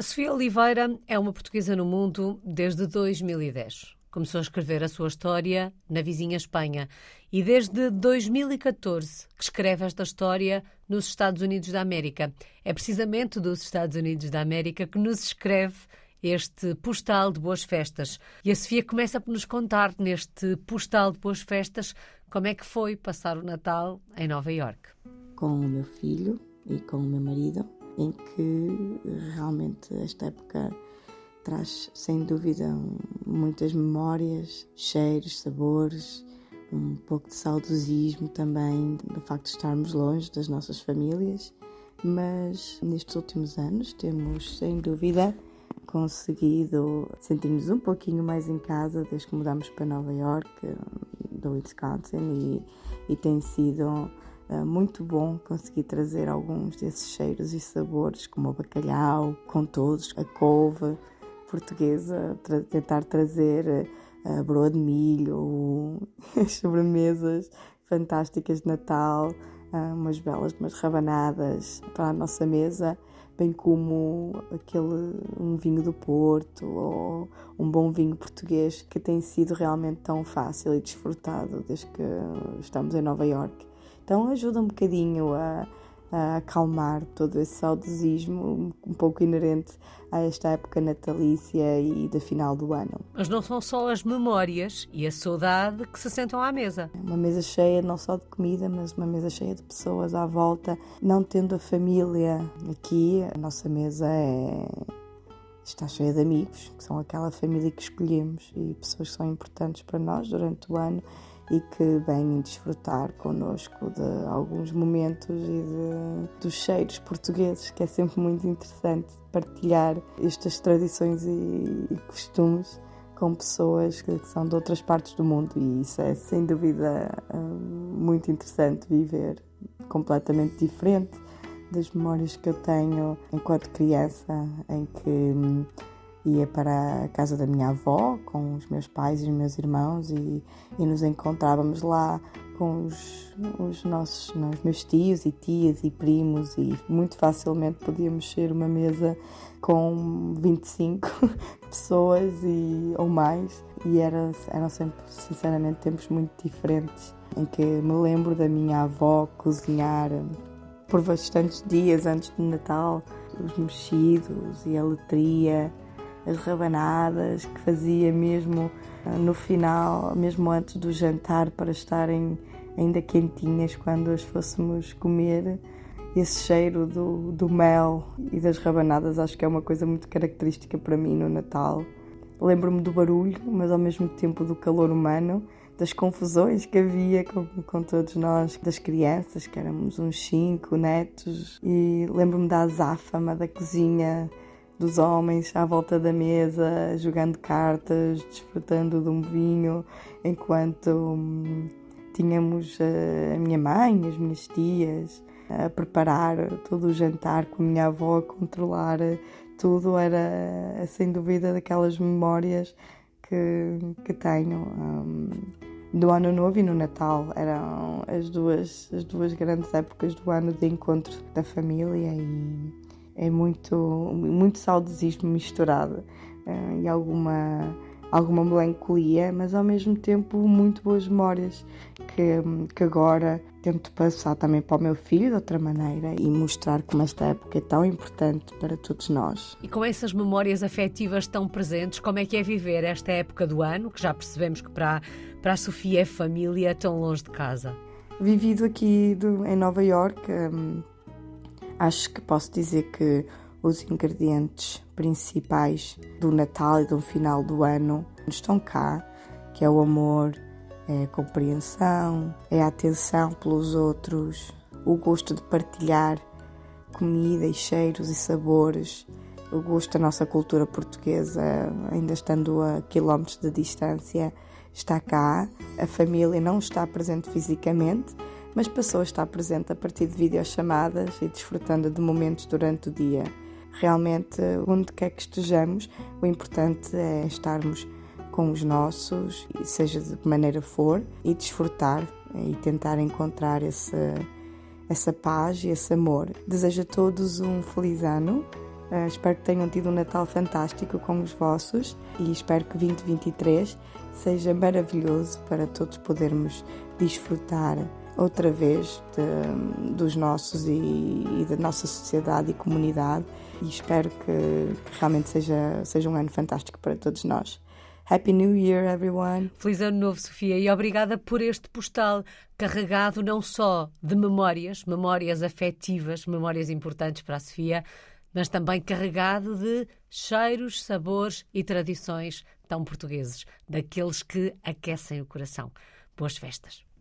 Sofia Oliveira é uma portuguesa no mundo desde 2010. Começou a escrever a sua história na vizinha Espanha e desde 2014 que escreve esta história nos Estados Unidos da América. É precisamente dos Estados Unidos da América que nos escreve este postal de boas festas. E a Sofia começa por nos contar neste postal de boas festas como é que foi passar o Natal em Nova York. Com o meu filho e com o meu marido, em que realmente esta época traz sem dúvida muitas memórias, cheiros, sabores, um pouco de saudosismo também do facto de estarmos longe das nossas famílias, mas nestes últimos anos temos sem dúvida conseguido sentir-nos um pouquinho mais em casa desde que mudamos para Nova York, do Wisconsin, e, e tem sido muito bom conseguir trazer alguns desses cheiros e sabores, como o bacalhau, com todos, a couve portuguesa, tra tentar trazer a broa de milho, as sobremesas fantásticas de Natal, umas belas, umas rabanadas para a nossa mesa, bem como aquele um vinho do Porto ou um bom vinho português que tem sido realmente tão fácil e desfrutado desde que estamos em Nova York. Então ajuda um bocadinho a a acalmar todo esse saudosismo um pouco inerente a esta época natalícia e da final do ano. Mas não são só as memórias e a saudade que se sentam à mesa. Uma mesa cheia não só de comida, mas uma mesa cheia de pessoas à volta, não tendo a família aqui, a nossa mesa é está cheia de amigos, que são aquela família que escolhemos e pessoas que são importantes para nós durante o ano e que vêm desfrutar connosco de alguns momentos e de, dos cheiros portugueses, que é sempre muito interessante partilhar estas tradições e, e costumes com pessoas que são de outras partes do mundo. E isso é sem dúvida hum, muito interessante viver completamente diferente das memórias que eu tenho enquanto criança em que hum, ia para a casa da minha avó com os meus pais e os meus irmãos e, e nos encontrávamos lá com os, os nossos os meus tios e tias e primos e muito facilmente podíamos ser uma mesa com 25 pessoas e, ou mais. E era, eram sempre sinceramente tempos muito diferentes em que me lembro da minha avó cozinhar por bastantes dias antes do Natal os mexidos e a letria as rabanadas que fazia mesmo ah, no final, mesmo antes do jantar, para estarem ainda quentinhas quando as fôssemos comer. Esse cheiro do, do mel e das rabanadas acho que é uma coisa muito característica para mim no Natal. Lembro-me do barulho, mas ao mesmo tempo do calor humano, das confusões que havia com, com todos nós, das crianças, que éramos uns cinco netos, e lembro-me da azáfama da cozinha dos homens à volta da mesa, jogando cartas, desfrutando de um vinho, enquanto hum, tínhamos a, a minha mãe, as minhas tias a preparar todo o jantar com a minha avó a controlar tudo, era sem dúvida daquelas memórias que, que tenho. Um, do Ano Novo e no Natal eram as duas, as duas grandes épocas do ano de encontro da família e é muito, muito saudosismo misturado uh, e alguma, alguma melancolia, mas ao mesmo tempo muito boas memórias que, que agora tento passar também para o meu filho de outra maneira e mostrar como esta época é tão importante para todos nós. E com essas memórias afetivas tão presentes, como é que é viver esta época do ano, que já percebemos que para, para a Sofia é família tão longe de casa? Vivido aqui do, em Nova York, um, Acho que posso dizer que os ingredientes principais do Natal e do final do ano estão cá, que é o amor, é a compreensão, é a atenção pelos outros, o gosto de partilhar comida e cheiros e sabores, o gosto da nossa cultura portuguesa, ainda estando a quilómetros de distância, está cá. A família não está presente fisicamente, mas passou a estar presente a partir de videochamadas e desfrutando de momentos durante o dia. Realmente, onde quer que estejamos, o importante é estarmos com os nossos, seja de que maneira for, e desfrutar e tentar encontrar esse, essa paz e esse amor. Desejo a todos um feliz ano Uh, espero que tenham tido um Natal fantástico com os vossos e espero que 2023 seja maravilhoso para todos podermos desfrutar outra vez de, dos nossos e, e, da nossa sociedade e comunidade e espero que, que realmente seja, seja um ano fantástico para todos nós. Happy New Year, everyone! Feliz Ano Novo, Sofia, e obrigada por este postal carregado não só de memórias, memórias afetivas, memórias importantes para a Sofia, mas também carregado de cheiros, sabores e tradições tão portugueses, daqueles que aquecem o coração. Boas festas!